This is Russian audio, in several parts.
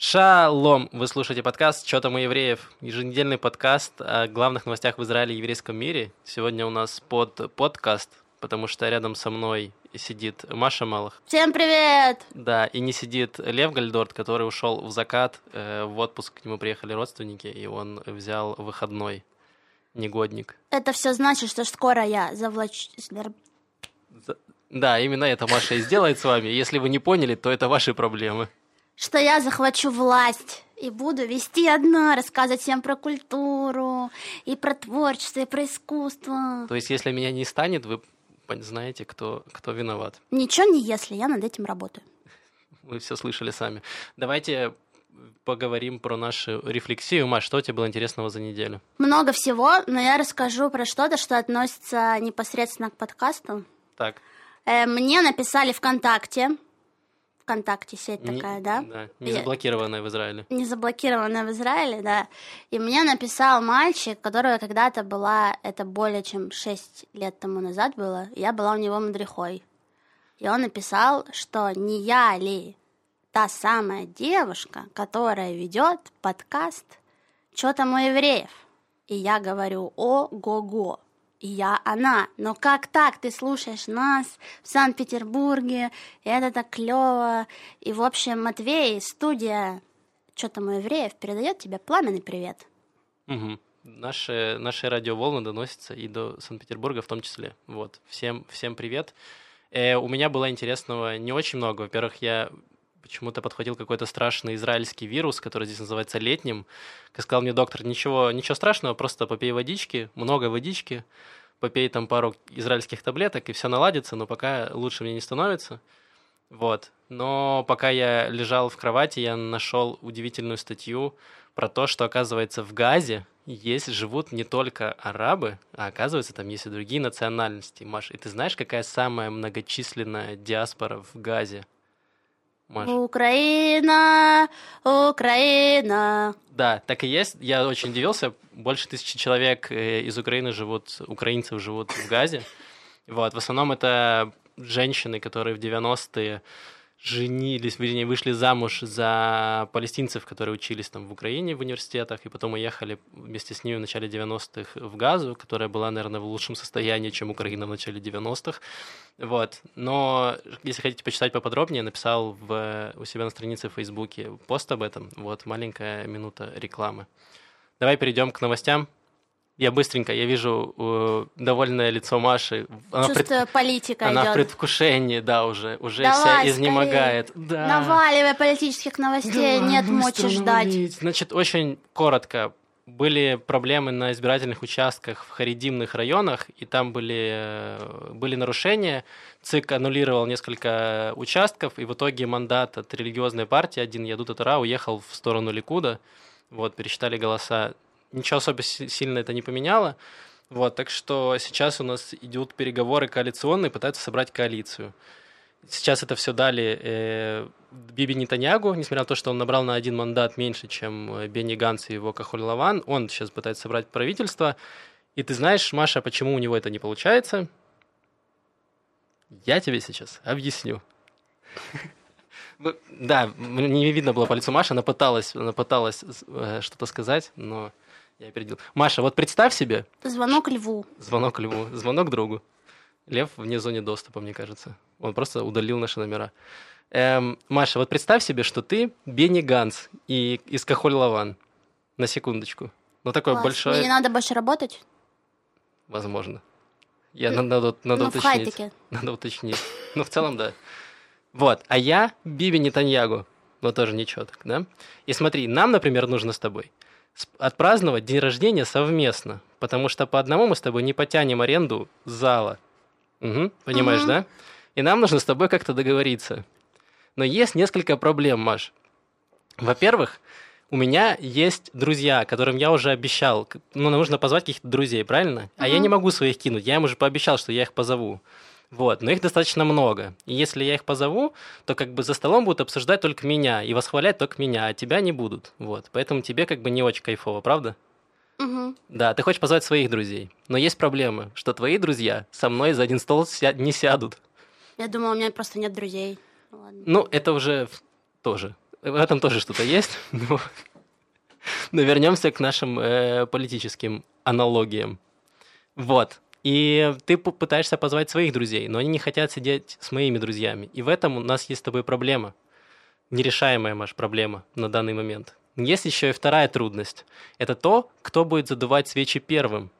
Шалом! Вы слушаете подкаст «Чё там у евреев?» Еженедельный подкаст о главных новостях в Израиле и еврейском мире. Сегодня у нас под подкаст, потому что рядом со мной сидит Маша Малых. Всем привет! Да, и не сидит Лев Гальдорт, который ушел в закат, э, в отпуск к нему приехали родственники, и он взял выходной. Негодник. Это все значит, что скоро я завлачу... Да, именно это Маша и сделает с вами. Если вы не поняли, то это ваши проблемы что я захвачу власть и буду вести одна, рассказывать всем про культуру, и про творчество, и про искусство. То есть, если меня не станет, вы знаете, кто, кто виноват. Ничего не если, я над этим работаю. Вы все слышали сами. Давайте поговорим про нашу рефлексию. Маш, что тебе было интересного за неделю? Много всего, но я расскажу про что-то, что относится непосредственно к подкасту. Так. Э, мне написали ВКонтакте, ВКонтакте сеть не, такая, да? Да, не заблокированная в Израиле. Не заблокированная в Израиле, да. И мне написал мальчик, которого когда-то была, это более чем 6 лет тому назад было, я была у него мадрихой. И он написал, что не я ли та самая девушка, которая ведет подкаст «Чё там у евреев?» И я говорю «О-го-го!» Я она. Но как так? Ты слушаешь нас в Санкт-Петербурге, и это так клево. И, в общем, Матвей, студия «Что там у евреев» передает тебе пламенный привет. Угу. Наши, наши радиоволны доносятся и до Санкт-Петербурга в том числе. Вот. Всем, всем привет. Э, у меня было интересного не очень много. Во-первых, я почему-то подхватил какой-то страшный израильский вирус, который здесь называется летним. Как сказал мне доктор, ничего, ничего страшного, просто попей водички, много водички, попей там пару израильских таблеток, и все наладится, но пока лучше мне не становится. Вот. Но пока я лежал в кровати, я нашел удивительную статью про то, что, оказывается, в Газе есть, живут не только арабы, а оказывается, там есть и другие национальности. Маш, и ты знаешь, какая самая многочисленная диаспора в Газе? Маша. Украина, Украина. Да, так и есть. Я очень удивился. Больше тысячи человек э, из Украины живут, украинцев живут в Газе. Вот, в основном это женщины, которые в 90-е женились, вернее, вышли замуж за палестинцев, которые учились там в Украине в университетах, и потом уехали вместе с ними в начале 90-х в Газу, которая была, наверное, в лучшем состоянии, чем Украина в начале 90-х. Вот. Но если хотите почитать поподробнее, написал в, у себя на странице в Фейсбуке пост об этом. Вот, маленькая минута рекламы. Давай перейдем к новостям. Я быстренько, я вижу э, довольное лицо Маши. Она Чувство пред... политика Она идет. в предвкушении, да, уже, уже Давай, вся изнемогает. Да. Наваливай политических новостей, Давай, нет мочи ждать. Значит, очень коротко. Были проблемы на избирательных участках в харидимных районах, и там были, э, были нарушения. ЦИК аннулировал несколько участков, и в итоге мандат от религиозной партии, один Ядут Атара, уехал в сторону Ликуда. Вот, пересчитали голоса ничего особо сильно это не поменяло. Вот, так что сейчас у нас идут переговоры коалиционные, пытаются собрать коалицию. Сейчас это все дали э, Биби Нетаньягу, несмотря на то, что он набрал на один мандат меньше, чем э, Бенни Ганс и его Кахоль Лаван. Он сейчас пытается собрать правительство. И ты знаешь, Маша, почему у него это не получается? Я тебе сейчас объясню. Да, не видно было по лицу Маши, она пыталась, она пыталась э, что-то сказать, но я опередил. Маша, вот представь себе... Звонок льву. Звонок льву. Звонок другу. Лев вне зоны доступа, мне кажется. Он просто удалил наши номера. Эм, Маша, вот представь себе, что ты Бенни Ганс и из Кахоль Лаван. На секундочку. Ну, такой Класс. большой... Мне не надо больше работать? Возможно. Я надо, надо, надо ну, уточнить. Надо уточнить. Ну, в целом, да. Вот. А я Биби Нетаньягу. Но тоже ничего так, да? И смотри, нам, например, нужно с тобой отпраздновать день рождения совместно, потому что по одному мы с тобой не потянем аренду зала. Угу, понимаешь, угу. да? И нам нужно с тобой как-то договориться. Но есть несколько проблем, Маш. Во-первых, у меня есть друзья, которым я уже обещал, ну, нужно позвать каких-то друзей, правильно? Uh-huh. А я не могу своих кинуть, я им уже пообещал, что я их позову. Вот, но их достаточно много. И если я их позову, то как бы за столом будут обсуждать только меня и восхвалять только меня, а тебя не будут. Вот, поэтому тебе как бы не очень кайфово, правда? Угу. Да, ты хочешь позвать своих друзей, но есть проблема, что твои друзья со мной за один стол ся- не сядут. Я думала, у меня просто нет друзей. Ладно. Ну, это уже тоже. в этом тоже что-то есть, но, но вернемся к нашим э, политическим аналогиям. Вот. И ты пытаешься позвать своих друзей, но они не хотят сидеть с моими друзьями. И в этом у нас есть с тобой проблема. Нерешаемая, Маш, проблема на данный момент. Есть еще и вторая трудность. Это то, кто будет задувать свечи первым.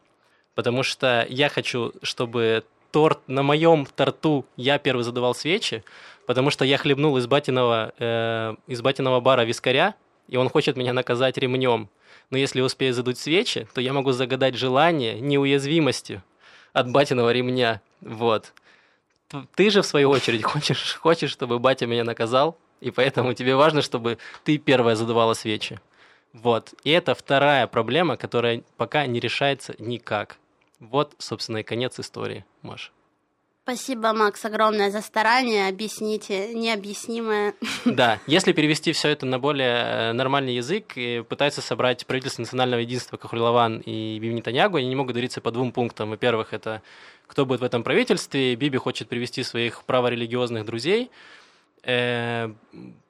Потому что я хочу, чтобы торт на моем торту я первый задувал свечи, потому что я хлебнул из батиного, э, из батиного бара вискаря, и он хочет меня наказать ремнем. Но если успею задуть свечи, то я могу загадать желание неуязвимости от батиного ремня. Вот. Ты же, в свою очередь, хочешь, хочешь, чтобы батя меня наказал, и поэтому тебе важно, чтобы ты первая задавала свечи. Вот. И это вторая проблема, которая пока не решается никак. Вот, собственно, и конец истории, Маша. Спасибо, Макс, огромное за старание объяснить необъяснимое. Да, если перевести все это на более э, нормальный язык и пытаться собрать правительство национального единства Кахурлаван и Биби Нетаньягу, они не могут говориться по двум пунктам. Во-первых, это кто будет в этом правительстве. Биби хочет привести своих праворелигиозных друзей. Э,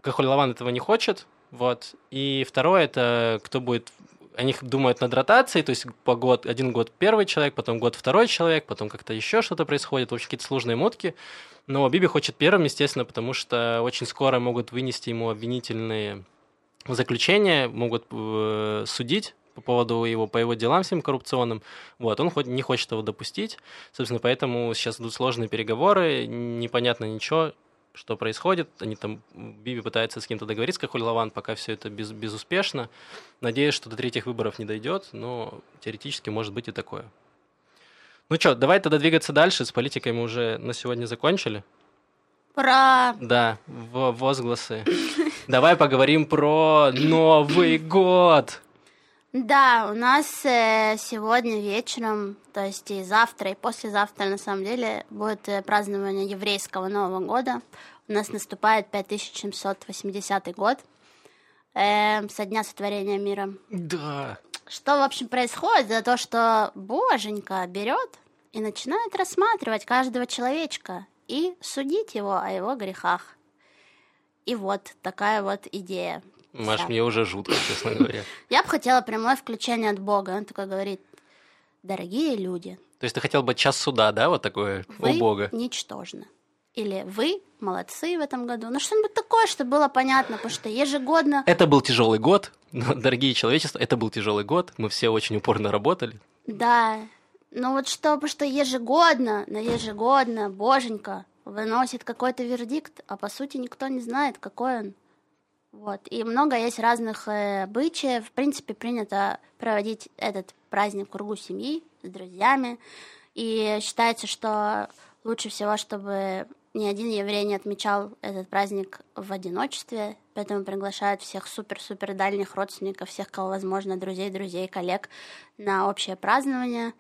Кахурлаван этого не хочет. Вот. И второе, это кто будет они думают над ротацией, то есть по год, один год первый человек, потом год второй человек, потом как-то еще что-то происходит, в общем, какие-то сложные мотки. Но Биби хочет первым, естественно, потому что очень скоро могут вынести ему обвинительные заключения, могут э, судить по поводу его, по его делам всем коррупционным. Вот, он хоть не хочет его допустить. Собственно, поэтому сейчас идут сложные переговоры, непонятно ничего что происходит. Они там, Биби пытается с кем-то договориться, как Лаван, пока все это без, безуспешно. Надеюсь, что до третьих выборов не дойдет, но теоретически может быть и такое. Ну что, давай тогда двигаться дальше. С политикой мы уже на сегодня закончили. Ура! Да, в возгласы. Давай поговорим про Новый год. Да, у нас э, сегодня вечером, то есть и завтра, и послезавтра, на самом деле, будет э, празднование еврейского Нового года. У нас наступает 5780 год э, со дня сотворения мира. Да. Что, в общем, происходит? За то, что Боженька берет и начинает рассматривать каждого человечка и судить его о его грехах. И вот такая вот идея. Маш, мне уже жутко, честно говоря. Я бы хотела прямое включение от Бога. Он такой говорит, дорогие люди. То есть ты хотел бы час суда, да, вот такое вы у Бога? ничтожны. Или вы молодцы в этом году. Ну, что-нибудь такое, чтобы было понятно, потому что ежегодно... Это был тяжелый год, дорогие человечества, это был тяжелый год, мы все очень упорно работали. Да, ну вот что, потому что ежегодно, на ежегодно, боженька выносит какой-то вердикт, а по сути никто не знает, какой он. Вот. И много есть разных э, обычаев. В принципе, принято проводить этот праздник в кругу семьи, с друзьями. И считается, что лучше всего, чтобы ни один еврей не отмечал этот праздник в одиночестве, поэтому приглашают всех супер-супер дальних родственников, всех, кого возможно, друзей, друзей, коллег на общее празднование.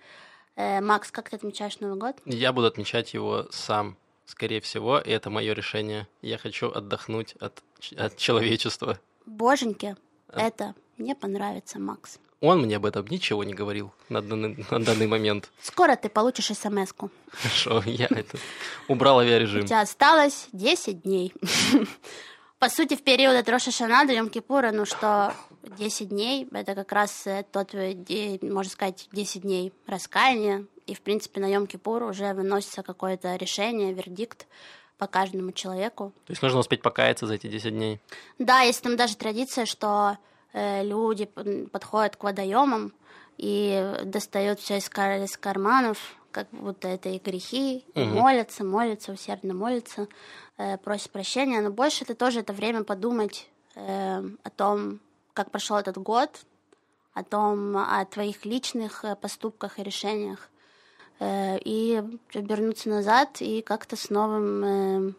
Э, Макс, как ты отмечаешь Новый год? Я буду отмечать его сам скорее всего, и это мое решение. Я хочу отдохнуть от, от человечества. Боженьки, а? это не понравится, Макс. Он мне об этом ничего не говорил на данный, на данный момент. Скоро ты получишь смс-ку. Хорошо, я это убрал авиарежим. У тебя осталось 10 дней. По сути, в период от Роша Шана до Йом Кипура, ну что, 10 дней, это как раз э, тот, можно сказать, 10 дней раскаяния, и, в принципе, на Йом-Кипур уже выносится какое-то решение, вердикт по каждому человеку. То есть нужно успеть покаяться за эти 10 дней? Да, есть там даже традиция, что э, люди подходят к водоемам и достают все из, кар из карманов, как будто это и грехи, угу. и молятся, молятся, усердно молятся, э, просят прощения. Но больше это тоже это время подумать э, о том, как прошел этот год, о том, о твоих личных э, поступках и решениях. Э, и вернуться назад и как-то с новым э,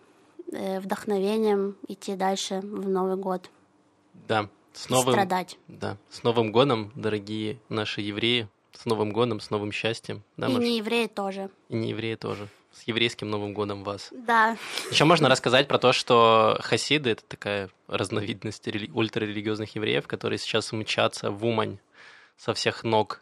э, вдохновением идти дальше в Новый год. Да, с новым, страдать. Да, с Новым годом, дорогие наши евреи, с Новым годом, с новым счастьем. Да, и не евреи тоже. И не евреи тоже. С еврейским Новым годом вас. Да. Еще можно рассказать про то, что хасиды — это такая разновидность рели- ультрарелигиозных евреев, которые сейчас мчатся в Умань со всех ног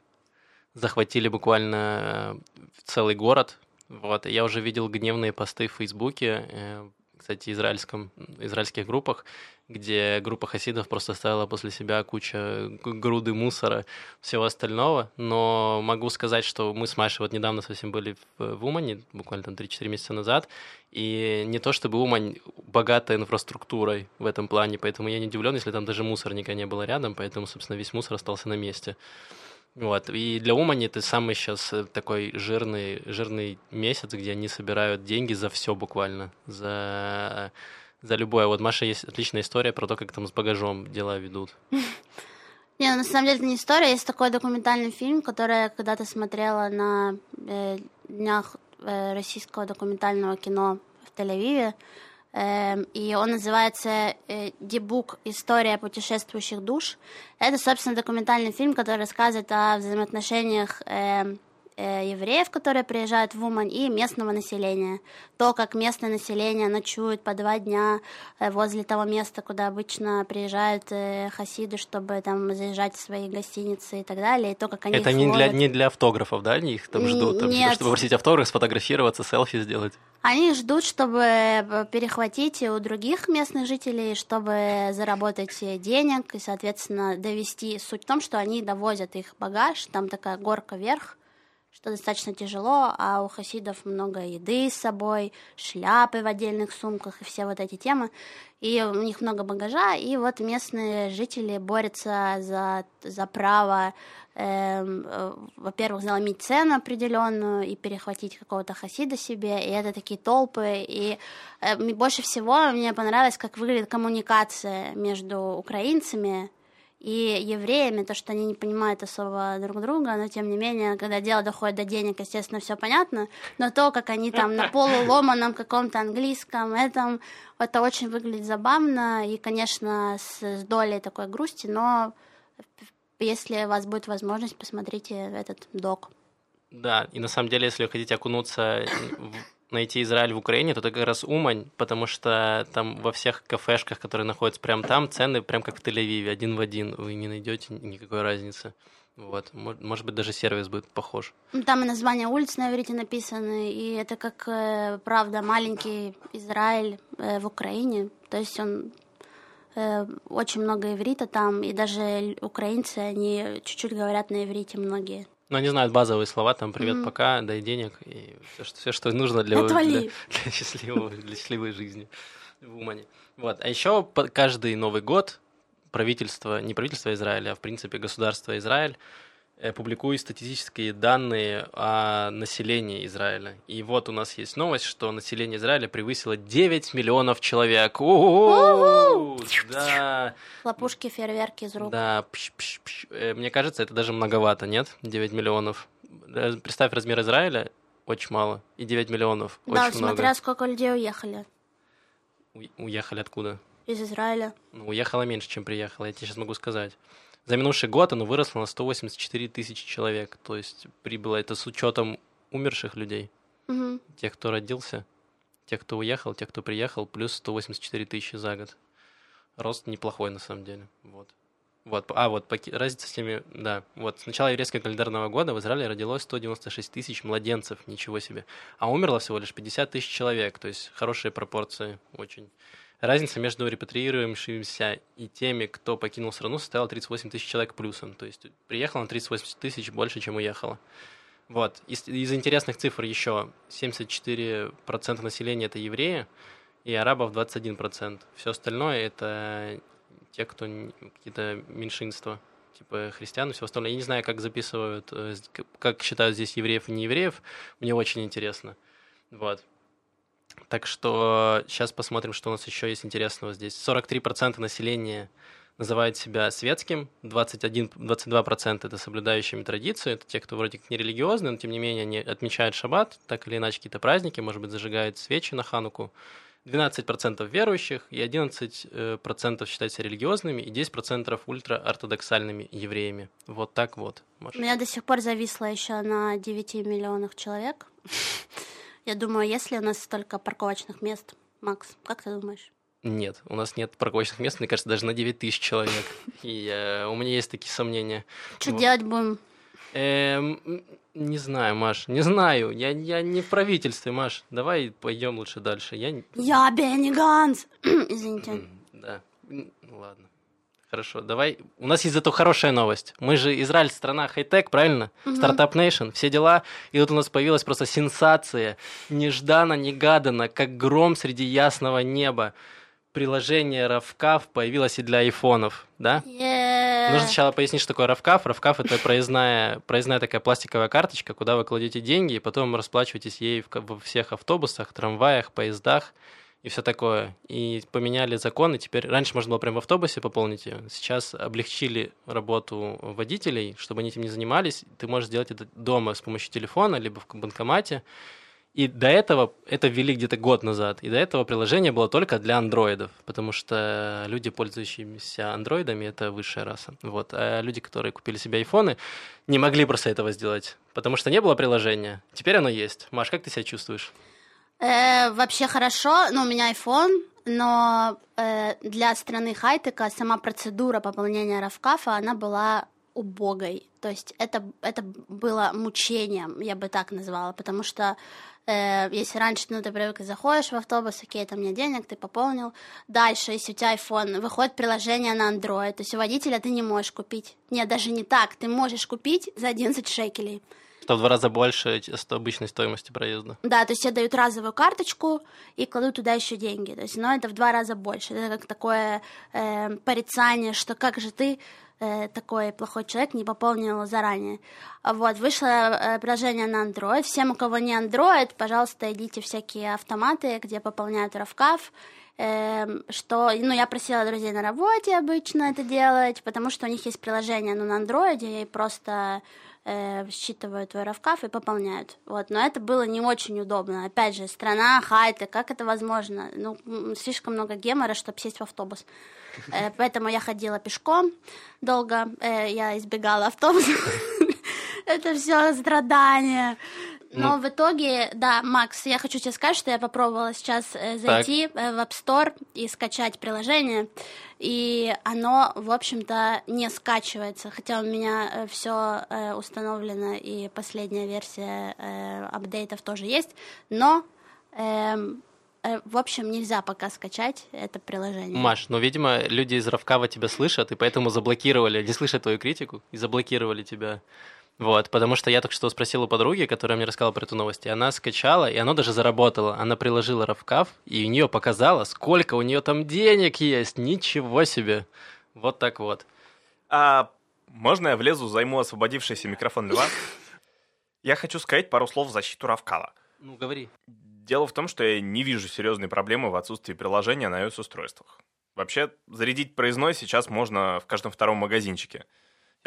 захватили буквально э, целый город. Вот, я уже видел гневные посты в Фейсбуке. Э, кстати, израильском, израильских группах, где группа хасидов просто оставила после себя куча груды мусора, всего остального. Но могу сказать, что мы с Машей вот недавно совсем были в, в Умане, буквально там 3-4 месяца назад, и не то чтобы Умань богата инфраструктурой в этом плане, поэтому я не удивлен, если там даже мусорника не было рядом, поэтому, собственно, весь мусор остался на месте. Вот. И для Умани это самый сейчас э, такой жирный, жирный месяц, где они собирают деньги за все буквально. За, за любое. Вот Маша есть отличная история про то, как там с багажом дела ведут. Не, ну, на самом деле это не история, есть такой документальный фильм, который я когда-то смотрела на э, днях э, российского документального кино в Тель-Авиве. Эм, и он называется э, «Дебук. История путешествующих душ». Это, собственно, документальный фильм, который рассказывает о взаимоотношениях эм, Э, евреев, которые приезжают в Умань, и местного населения. То, как местное население ночует по два дня э, возле того места, куда обычно приезжают э, хасиды, чтобы там заезжать в свои гостиницы и так далее, и то, как они Это не для, не для автографов, да, они их там ждут, там, Нет. чтобы просить автограф, сфотографироваться, селфи сделать? Они ждут, чтобы перехватить у других местных жителей, чтобы заработать денег и, соответственно, довести. Суть в том, что они довозят их багаж, там такая горка вверх, что достаточно тяжело, а у хасидов много еды с собой, шляпы в отдельных сумках и все вот эти темы. И у них много багажа, и вот местные жители борются за, за право, эм, э, во-первых, заломить цену определенную и перехватить какого-то хасида себе, и это такие толпы. И э, больше всего мне понравилось, как выглядит коммуникация между украинцами, и евреями, то, что они не понимают особо друг друга, но тем не менее, когда дело доходит до денег, естественно, все понятно, но то, как они там на полуломаном каком-то английском, этом, это очень выглядит забавно и, конечно, с, с долей такой грусти, но если у вас будет возможность, посмотрите этот док. Да, и на самом деле, если вы хотите окунуться найти Израиль в Украине, то это как раз Умань, потому что там во всех кафешках, которые находятся прямо там, цены прям как в Тель-Авиве, один в один, вы не найдете никакой разницы. Вот, может быть, даже сервис будет похож. Ну, там и названия улиц на иврите написаны, и это как, э, правда, маленький Израиль э, в Украине. То есть он э, очень много иврита там, и даже украинцы, они чуть-чуть говорят на иврите многие. Ну, они знают базовые слова, там «привет, mm-hmm. пока», «дай денег» и все, что, все, что нужно для, для, для, счастливого, для счастливой жизни в Умане. Вот. А еще каждый Новый год правительство, не правительство Израиля, а в принципе государство Израиль публикует статистические данные о населении Израиля. И вот у нас есть новость, что население Израиля превысило 9 миллионов человек. Да. Хлопушки, фейерверки из рук. Да. Э, мне кажется, это даже многовато, нет? 9 миллионов. Э, представь размер Израиля, очень мало. И 9 миллионов, да, очень смотря сколько людей уехали. уехали откуда? Из Израиля. Ну, уехало меньше, чем приехало, я тебе сейчас могу сказать. За минувший год оно выросло на 184 тысячи человек. То есть прибыло это с учетом умерших людей. Угу. Тех, кто родился, тех, кто уехал, тех, кто приехал, плюс 184 тысячи за год. Рост неплохой на самом деле. Вот. Вот, а вот разница с ними, да, вот с начала еврейского календарного года в Израиле родилось 196 тысяч младенцев, ничего себе, а умерло всего лишь 50 тысяч человек, то есть хорошие пропорции очень. Разница между репатриируемыми и теми, кто покинул страну, составила 38 тысяч человек плюсом. То есть приехало на 38 тысяч больше, чем уехало. Вот. Из, из интересных цифр еще 74% населения это евреи, и арабов 21%. Все остальное это те, кто какие-то меньшинства, типа христиан и все остальное. Я не знаю, как записывают, э, как считают здесь евреев и не евреев. Мне очень интересно. Вот. Так что сейчас посмотрим, что у нас еще есть интересного здесь. 43% населения называют себя светским, 21, 22% это соблюдающими традиции, это те, кто вроде как не религиозные, но тем не менее они отмечают шаббат, так или иначе какие-то праздники, может быть, зажигают свечи на хануку. 12% верующих и 11% считаются религиозными, и 10% ультраортодоксальными евреями. Вот так вот. Может. У меня до сих пор зависло еще на 9 миллионах человек. Я думаю, есть ли у нас столько парковочных мест? Макс, как ты думаешь? Нет, у нас нет парковочных мест, мне кажется, даже на 9 тысяч человек. И э, у меня есть такие сомнения. Что вот. делать будем? Эм, не знаю, Маш, не знаю. Я, я не в правительстве, Маш. Давай пойдем лучше дальше. Я, я Бенни Ганс. Извините. Да, ну ладно. Хорошо, давай. У нас есть зато хорошая новость. Мы же Израиль страна хай-тек, правильно? Стартап угу. Nation, все дела. И вот у нас появилась просто сенсация. Нежданно, негаданно, как гром среди ясного неба. Приложение Равкав появилось и для айфонов, да? Yeah. Нужно сначала пояснить, что такое Равкав. Равкав — это проездная, проездная такая пластиковая карточка, куда вы кладете деньги, и потом расплачиваетесь ей во всех автобусах, трамваях, поездах и все такое. И поменяли законы. Теперь раньше можно было прямо в автобусе пополнить ее. Сейчас облегчили работу водителей, чтобы они этим не занимались. Ты можешь сделать это дома с помощью телефона, либо в банкомате. И до этого, это ввели где-то год назад, и до этого приложение было только для андроидов, потому что люди, пользующиеся андроидами, это высшая раса. Вот. А люди, которые купили себе айфоны, не могли просто этого сделать, потому что не было приложения. Теперь оно есть. Маш, как ты себя чувствуешь? Э, вообще хорошо, ну, у меня iPhone, но э, для страны хайтека сама процедура пополнения Равкафа, она была убогой. То есть это, это было мучением, я бы так назвала, потому что э, если раньше ну, ты привык, заходишь в автобус, окей, там нет денег, ты пополнил. Дальше, если у тебя iPhone, выходит приложение на Android, то есть у водителя ты не можешь купить. Нет, даже не так, ты можешь купить за 11 шекелей. Что в два раза больше обычной стоимости проезда. Да, то есть тебе дают разовую карточку и кладут туда еще деньги. То есть, но это в два раза больше. Это как такое э, порицание, что как же ты э, такой плохой человек не пополнил заранее. Вот, вышло э, приложение на Android. Всем, у кого не Android, пожалуйста, идите всякие автоматы, где пополняют Равкав. Э, что, ну, я просила друзей на работе обычно это делать, потому что у них есть приложение, ну, на Android, и просто э, считывают твой равкаф и пополняют. Вот. Но это было не очень удобно. Опять же, страна, хайты, как это возможно? Ну, слишком много гемора, чтобы сесть в автобус. Э, поэтому я ходила пешком долго, э, я избегала автобуса. Это все страдания. Но ну. в итоге, да, Макс, я хочу тебе сказать, что я попробовала сейчас э, зайти так. Э, в App Store и скачать приложение, и оно, в общем-то, не скачивается, хотя у меня э, все установлено, и последняя версия апдейтов тоже есть, но эм, в общем, нельзя пока скачать это приложение. Маш, ну, видимо, люди из Равкава тебя слышат, и поэтому заблокировали, не слышат твою критику, и заблокировали тебя вот, потому что я только что спросил у подруги, которая мне рассказала про эту новость, и она скачала, и оно даже заработало. Она приложила Равкав, и у нее показало, сколько у нее там денег есть. Ничего себе. Вот так вот. А можно я влезу, займу освободившийся микрофон Льва? Я хочу сказать пару слов в защиту Равкала. Ну, говори. Дело в том, что я не вижу серьезной проблемы в отсутствии приложения на iOS-устройствах. Вообще, зарядить проездной сейчас можно в каждом втором магазинчике.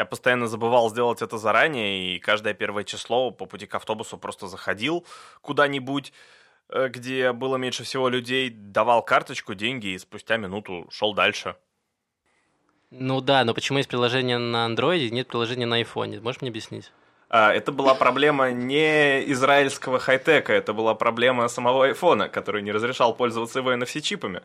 Я постоянно забывал сделать это заранее, и каждое первое число по пути к автобусу просто заходил куда-нибудь, э, где было меньше всего людей, давал карточку, деньги, и спустя минуту шел дальше. Ну да, но почему есть приложение на андроиде, нет приложения на айфоне? Можешь мне объяснить? А, это была проблема не израильского хай-тека, это была проблема самого айфона, который не разрешал пользоваться его NFC-чипами.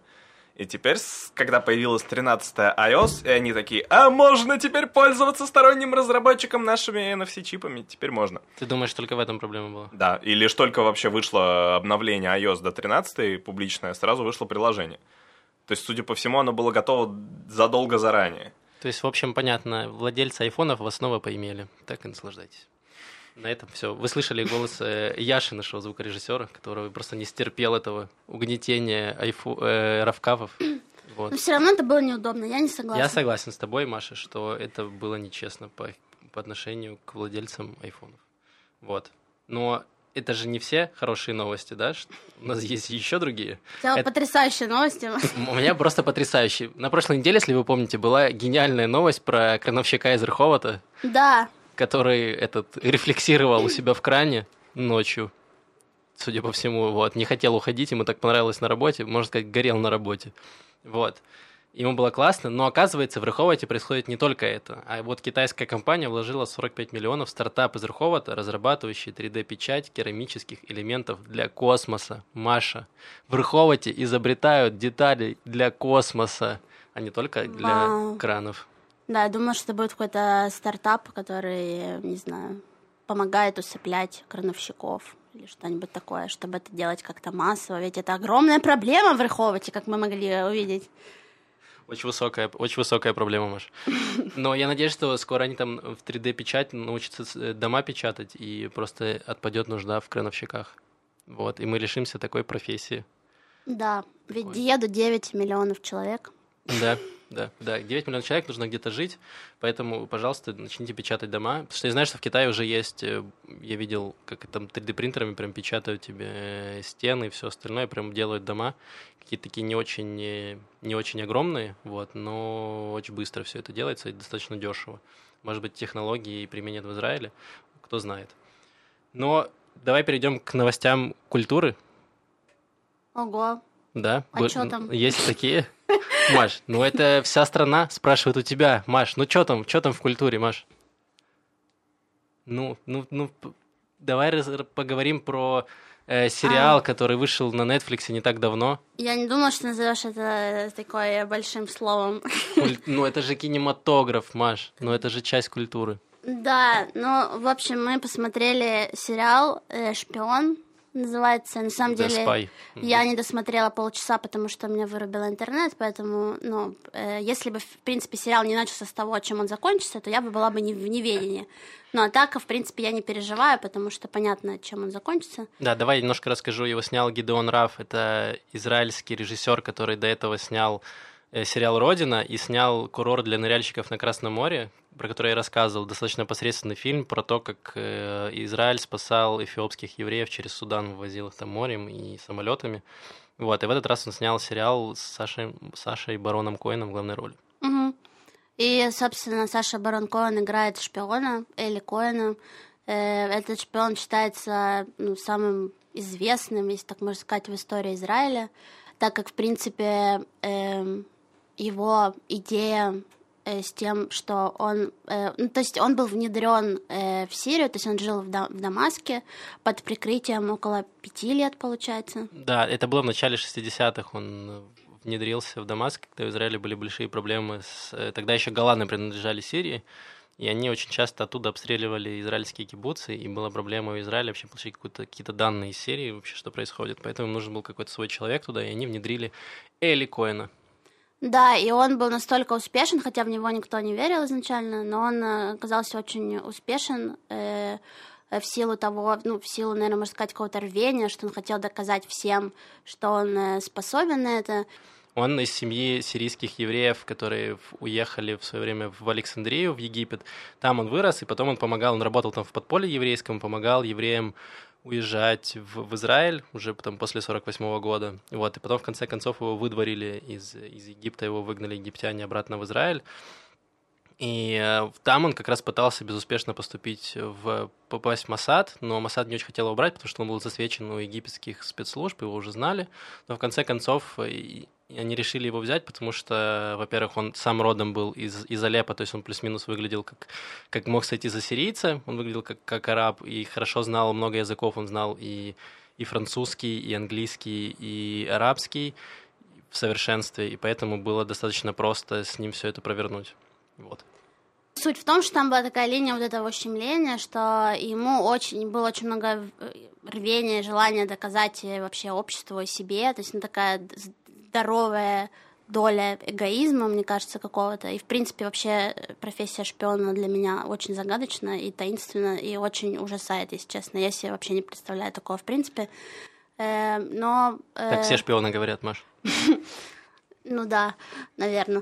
И теперь, когда появилась 13 iOS, и они такие, а можно теперь пользоваться сторонним разработчиком нашими NFC-чипами? Теперь можно. Ты думаешь, только в этом проблема была? Да, и лишь только вообще вышло обновление iOS до 13 публичное, сразу вышло приложение. То есть, судя по всему, оно было готово задолго заранее. То есть, в общем, понятно, владельцы айфонов в основу поимели. Так и наслаждайтесь. На этом все. Вы слышали голос э, Яши, нашего звукорежиссера, который просто не стерпел этого угнетения айфу, э, равкавов. Вот. Но все равно это было неудобно, я не согласна. Я согласен с тобой, Маша, что это было нечестно по, по отношению к владельцам айфонов. Вот. Но это же не все хорошие новости, да? У нас есть еще другие. Это... потрясающие новости. У меня просто потрясающие. На прошлой неделе, если вы помните, была гениальная новость про крановщика из Рховата. Да который этот рефлексировал у себя в кране ночью, судя по всему, вот, не хотел уходить, ему так понравилось на работе, можно сказать, горел на работе, вот. Ему было классно, но оказывается, в Рыховоте происходит не только это. А вот китайская компания вложила 45 миллионов в стартап из Рыховота, разрабатывающий 3D-печать керамических элементов для космоса. Маша. В Рыховоте изобретают детали для космоса, а не только для Вау. кранов. Да, я думала, что это будет какой-то стартап, который, не знаю, помогает усыплять крановщиков или что-нибудь такое, чтобы это делать как-то массово. Ведь это огромная проблема в Рыховоте, как мы могли увидеть. Очень высокая, очень высокая проблема, Маш. Но я надеюсь, что скоро они там в 3D-печать научатся э, дома печатать, и просто отпадет нужда в крановщиках. Вот, и мы лишимся такой профессии. Да, ведь еду 9 миллионов человек. Да, да, да. 9 миллионов человек нужно где-то жить, поэтому, пожалуйста, начните печатать дома. Потому что я знаю, что в Китае уже есть, э, я видел, как там 3D-принтерами прям печатают тебе э, стены и все остальное, прям делают дома. Какие-то такие не очень, не, не очень огромные, вот, но очень быстро все это делается и достаточно дешево. Может быть, технологии применят в Израиле, кто знает. Но давай перейдем к новостям культуры. Ого. Да? А что там? Есть такие? Маш, ну это вся страна спрашивает у тебя. Маш, ну что там, что там в культуре, Маш? Ну, ну, ну, давай раз, поговорим про э, сериал, а. который вышел на Netflix не так давно. Я не думала, что назовешь это такое большим словом. Ну, это же кинематограф, Маш. Ну, это же часть культуры. Да, ну, в общем, мы посмотрели сериал э, «Шпион», называется. На самом The деле, Spy. я не досмотрела полчаса, потому что меня вырубил интернет, поэтому, ну, э, если бы, в принципе, сериал не начался с того, чем он закончится, то я бы была бы не в неведении. Ну, а так, в принципе, я не переживаю, потому что понятно, чем он закончится. Да, давай немножко расскажу. Его снял Гидеон Раф. Это израильский режиссер, который до этого снял сериал «Родина» и снял «Курорт для ныряльщиков на Красном море», про который я рассказывал, достаточно посредственный фильм про то, как э, Израиль спасал эфиопских евреев через Судан, вывозил их там морем и самолетами. Вот, и в этот раз он снял сериал с Сашей, Сашей Бароном Коэном в главной роли. Угу. И, собственно, Саша Барон Коэн играет шпиона Эли Коэна. Э, этот шпион считается ну, самым известным, если так можно сказать, в истории Израиля, так как, в принципе, э, его идея э, с тем, что он, э, ну, то есть он был внедрен э, в Сирию, то есть он жил в, Дам- в Дамаске под прикрытием около пяти лет, получается. Да, это было в начале 60-х, он внедрился в Дамаск, когда в Израиле были большие проблемы с... Э, тогда еще Голланы принадлежали Сирии, и они очень часто оттуда обстреливали израильские кибуцы, и была проблема у Израиля вообще получить какие-то данные из Сирии, вообще что происходит. Поэтому им нужен был какой-то свой человек туда, и они внедрили Эли Коэна. Да, и он был настолько успешен, хотя в него никто не верил изначально, но он э, оказался очень успешен э, в силу того, ну, в силу, наверное, можно сказать, какого-то рвения, что он хотел доказать всем, что он э, способен на это. Он из семьи сирийских евреев, которые уехали в свое время в Александрию, в Египет. Там он вырос, и потом он помогал, он работал там в подполье еврейском, помогал евреям уезжать в, в Израиль уже потом после 48 -го года. Вот, и потом в конце концов его выдворили из, из Египта, его выгнали египтяне обратно в Израиль. И э, там он как раз пытался безуспешно поступить в попасть в Масад, но Масад не очень хотел его брать, потому что он был засвечен у египетских спецслужб, его уже знали. Но в конце концов э, они решили его взять, потому что, во-первых, он сам родом был из, из Алеппо, то есть он плюс-минус выглядел как, как мог сойти за сирийца, он выглядел как, как араб и хорошо знал много языков, он знал и, и французский, и английский, и арабский в совершенстве, и поэтому было достаточно просто с ним все это провернуть. Вот. Суть в том, что там была такая линия вот этого ущемления, что ему очень было очень много рвения, желания доказать вообще обществу и себе. То есть ну, такая здоровая доля эгоизма, мне кажется, какого-то. И, в принципе, вообще профессия шпиона для меня очень загадочна и таинственна, и очень ужасает, если честно. Я себе вообще не представляю такого, в принципе. Э, но... Э... Так все шпионы говорят, Маш. Ну да, наверное.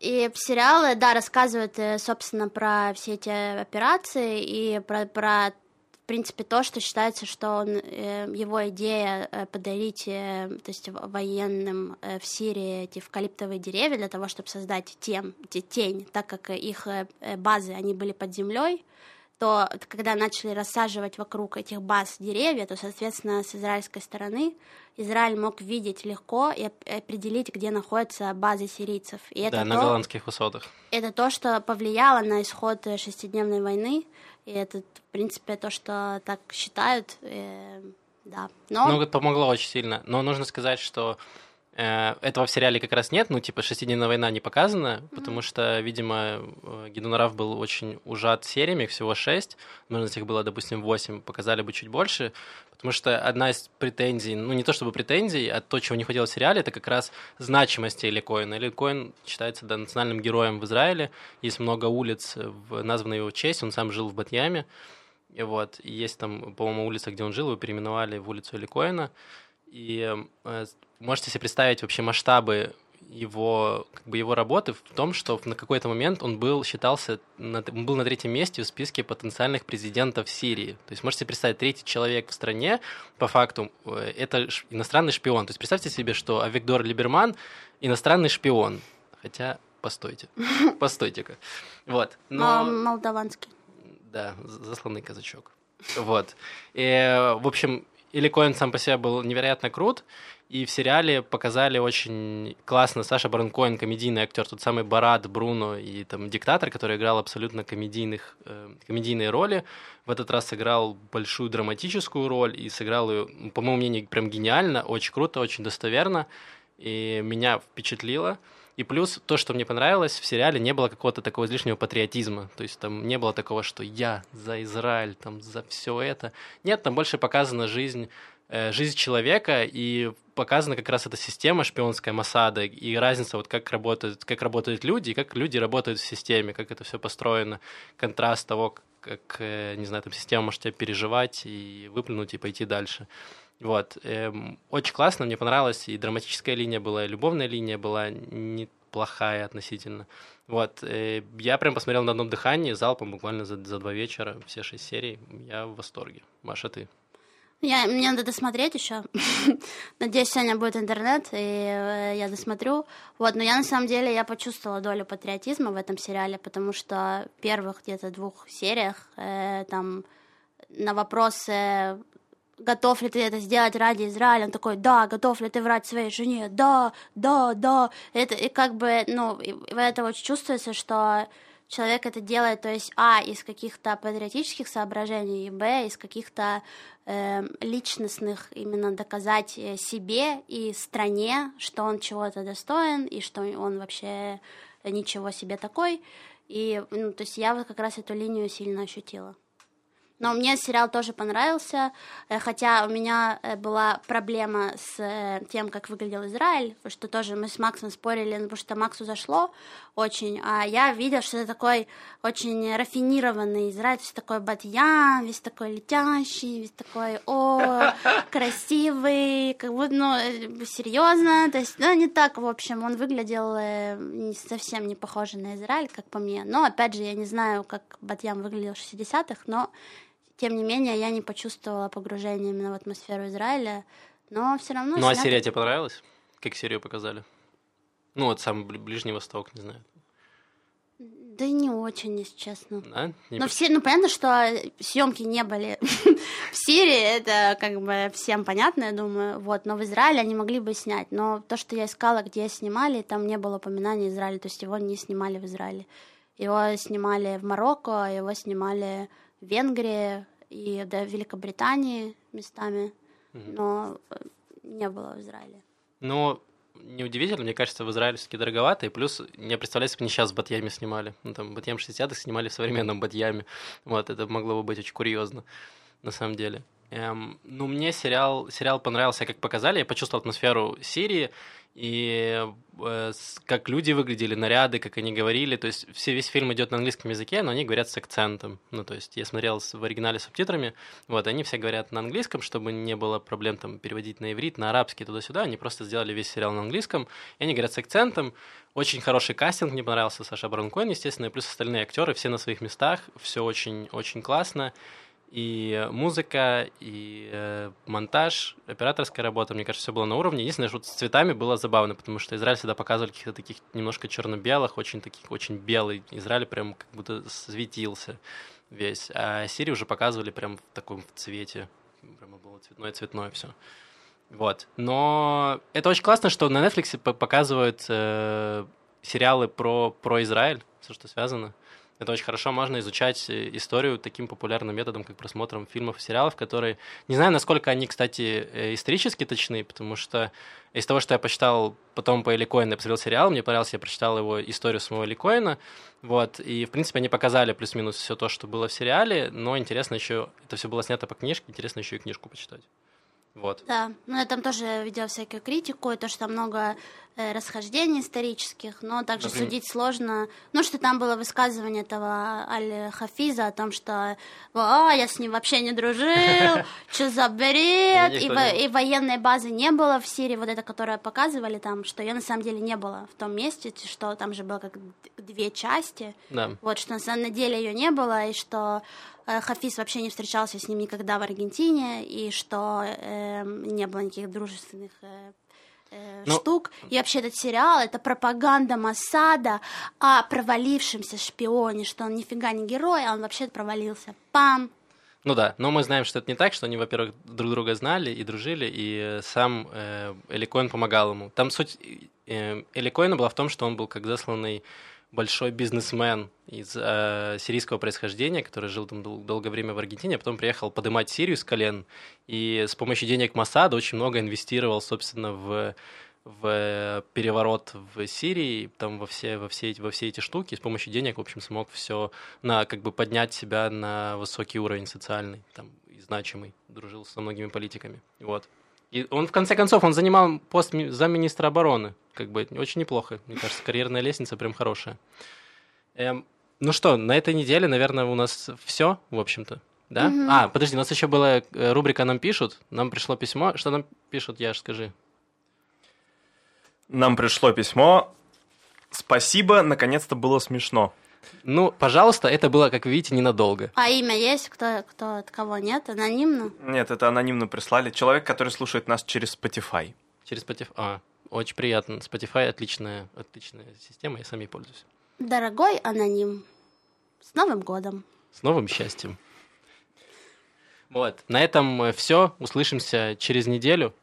И сериалы, да, рассказывают, э, собственно, про все эти операции и про, про принципе, то, что считается, что он, э, его идея э, подарить э, то есть военным в Сирии эти эвкалиптовые деревья для того, чтобы создать тем, тень, так как их базы, они были под землей, то когда начали рассаживать вокруг этих баз деревья, то, соответственно, с израильской стороны Израиль мог видеть легко и определить, где находятся базы сирийцев. И это да, на голландских высотах. Это то, что повлияло на исход шестидневной войны, и это, в принципе, то, что так считают, э, да. Но... Ну, помогло очень сильно. Но нужно сказать, что Э, этого в сериале как раз нет, ну, типа, «Шестидневная война» не показана, mm-hmm. потому что, видимо, э, Гидонарав был очень ужат сериями, всего шесть, может, их было, допустим, восемь, показали бы чуть больше, потому что одна из претензий, ну, не то чтобы претензий, а то, чего не хватило в сериале, это как раз значимость Эли Коэна. Эли Коэн считается да, национальным героем в Израиле, есть много улиц, в, названной его честь, он сам жил в Батьяме, и вот, есть там, по-моему, улица, где он жил, его переименовали в улицу Эли Коэна, и э, можете себе представить вообще масштабы его, как бы его работы в том, что на какой-то момент он был, считался, на, был на третьем месте в списке потенциальных президентов Сирии. То есть можете представить, третий человек в стране, по факту, э, это иностранный шпион. То есть представьте себе, что Авигдор Либерман иностранный шпион. Хотя, постойте, постойте-ка. Вот. Но... Молдаванский. Да, засланный казачок. Вот. И, в общем, или Коэн сам по себе был невероятно крут, и в сериале показали очень классно Саша Барон Коэн, комедийный актер, тот самый Барат, Бруно и там диктатор, который играл абсолютно комедийных, э, комедийные роли. В этот раз сыграл большую драматическую роль и сыграл ее, по моему мнению, прям гениально, очень круто, очень достоверно. И меня впечатлило. И плюс то, что мне понравилось, в сериале не было какого-то такого излишнего патриотизма. То есть там не было такого, что я за Израиль, там за все это. Нет, там больше показана жизнь Э, жизнь человека, и показана как раз эта система шпионская Масада, и разница вот как работают, как работают люди, и как люди работают в системе, как это все построено, контраст того, как, э, не знаю, там система может тебя переживать и выплюнуть, и пойти дальше. Вот. Эм, очень классно, мне понравилось, и драматическая линия была, и любовная линия была неплохая относительно. Вот. Э, я прям посмотрел на одном дыхании, залпом буквально за, за два вечера, все шесть серий. Я в восторге. Маша, ты? Я, мне надо досмотреть еще. Надеюсь, сегодня будет интернет, и э, я досмотрю. Вот, но я на самом деле я почувствовала долю патриотизма в этом сериале, потому что в первых где-то двух сериях э, там на вопросы готов ли ты это сделать ради Израиля? Он такой, да, готов ли ты врать своей жене? Да, да, да. Это и как бы, ну, в это очень чувствуется, что человек это делает, то есть, а, из каких-то патриотических соображений, и, б, из каких-то э, личностных, именно доказать э, себе и стране, что он чего-то достоин, и что он вообще ничего себе такой. И, ну, то есть я вот как раз эту линию сильно ощутила. Но мне сериал тоже понравился, э, хотя у меня э, была проблема с э, тем, как выглядел Израиль, что тоже мы с Максом спорили, потому что Максу зашло очень, а я видела, что это такой очень рафинированный Израиль, весь такой батьян, весь такой летящий, весь такой, о, красивый, как будто, ну, серьезно, то есть, ну, не так, в общем, он выглядел совсем не похоже на Израиль, как по мне, но, опять же, я не знаю, как Батьям выглядел в 60-х, но тем не менее, я не почувствовала погружение именно в атмосферу Израиля, но все равно... Ну, а серия тебе понравилась? Как серию показали? Ну, вот сам Ближний Восток, не знаю. Да не очень, если честно. Да? Не но все, ну понятно, что съемки не были в Сирии, это как бы всем понятно, я думаю. Вот, но в Израиле они могли бы снять. Но то, что я искала, где снимали, там не было упоминания Израиля, то есть его не снимали в Израиле. Его снимали в Марокко, его снимали Венгрии и до Великобритании местами, mm-hmm. но э, не было в Израиле. Ну, неудивительно, мне кажется, в Израиле все-таки дороговато, и плюс, не представляю, если бы не сейчас в Батьяме снимали. Ну, там, Батьям 60-х снимали в современном Батьяме. Вот, это могло бы быть очень курьезно, на самом деле. Эм, ну, мне сериал, сериал понравился, как показали, я почувствовал атмосферу Сирии, и э, как люди выглядели, наряды, как они говорили. То есть все, весь фильм идет на английском языке, но они говорят с акцентом. Ну, то есть я смотрел в оригинале с субтитрами, вот, они все говорят на английском, чтобы не было проблем там переводить на иврит, на арабский, туда-сюда. Они просто сделали весь сериал на английском, и они говорят с акцентом. Очень хороший кастинг, мне понравился Саша Бронкоин, естественно, и плюс остальные актеры, все на своих местах, все очень-очень классно и музыка, и э, монтаж, операторская работа, мне кажется, все было на уровне. Единственное, что с цветами было забавно, потому что Израиль всегда показывали каких-то таких немножко черно-белых, очень таких, очень белый. Израиль прям как будто светился весь. А Сирию уже показывали прям в таком цвете. Прямо было цветное-цветное все. Вот. Но это очень классно, что на Netflix показывают э, сериалы про, про Израиль, все, что связано. Это очень хорошо, можно изучать э, историю таким популярным методом, как просмотром фильмов и сериалов, которые... Не знаю, насколько они, кстати, э, исторически точны, потому что из того, что я почитал потом по Эликоину, я посмотрел сериал, мне понравился, я прочитал его историю самого Эликоина, вот, и, в принципе, они показали плюс-минус все то, что было в сериале, но интересно еще, это все было снято по книжке, интересно еще и книжку почитать. Вот. Да, ну я там тоже видел всякую критику, и то, что там много расхождений исторических, но также Например? судить сложно. Ну, что там было высказывание этого Аль-Хафиза о том, что «А, я с ним вообще не дружил, что за бред!» и, во- и военной базы не было в Сирии, вот это, которое показывали там, что ее на самом деле не было в том месте, что там же было как две части. Да. Вот, что на самом деле ее не было, и что Э, Хафиз вообще не встречался с ним никогда в Аргентине, и что э, не было никаких дружественных э, э, ну, штук. И вообще этот сериал — это пропаганда Масада о провалившемся шпионе, что он нифига не герой, а он вообще провалился. Пам! Ну да, но мы знаем, что это не так, что они, во-первых, друг друга знали и дружили, и сам э, Эликоин помогал ему. Там суть э, Эликоина была в том, что он был как засланный большой бизнесмен из э, сирийского происхождения, который жил там дол- долгое время в Аргентине, а потом приехал поднимать Сирию с колен, и с помощью денег Масада очень много инвестировал, собственно, в в переворот в Сирии, там во все, во все, во все эти штуки, с помощью денег, в общем, смог все на, как бы поднять себя на высокий уровень социальный, там, и значимый, дружил со многими политиками, вот. И он, в конце концов, он занимал пост замминистра обороны. Как бы очень неплохо. Мне кажется, карьерная лестница прям хорошая. Эм, ну что, на этой неделе, наверное, у нас все, в общем-то. Да? Mm-hmm. А, подожди, у нас еще была э, рубрика «Нам пишут». Нам пришло письмо. Что нам пишут, Яш, скажи. Нам пришло письмо. Спасибо, наконец-то было смешно. Ну, пожалуйста, это было, как видите, ненадолго. А имя есть? Кто, кто от кого? Нет? Анонимно? Нет, это анонимно прислали. Человек, который слушает нас через Spotify. Через Spotify. А, очень приятно. Spotify отличная, отличная система, я сам ей пользуюсь. Дорогой аноним, с Новым годом. С новым счастьем. Вот, на этом все. Услышимся через неделю.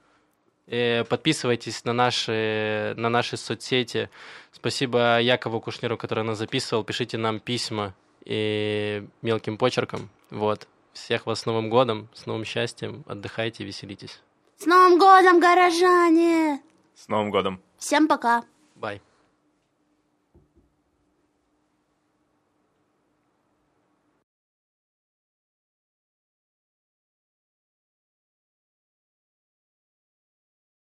Э, подписывайтесь на наши, на наши соцсети. Спасибо Якову Кушнеру, который нас записывал. Пишите нам письма и мелким почерком. Вот. Всех вас с Новым годом, с новым счастьем. Отдыхайте, веселитесь. С Новым годом, горожане! С Новым годом! Всем пока! Бай!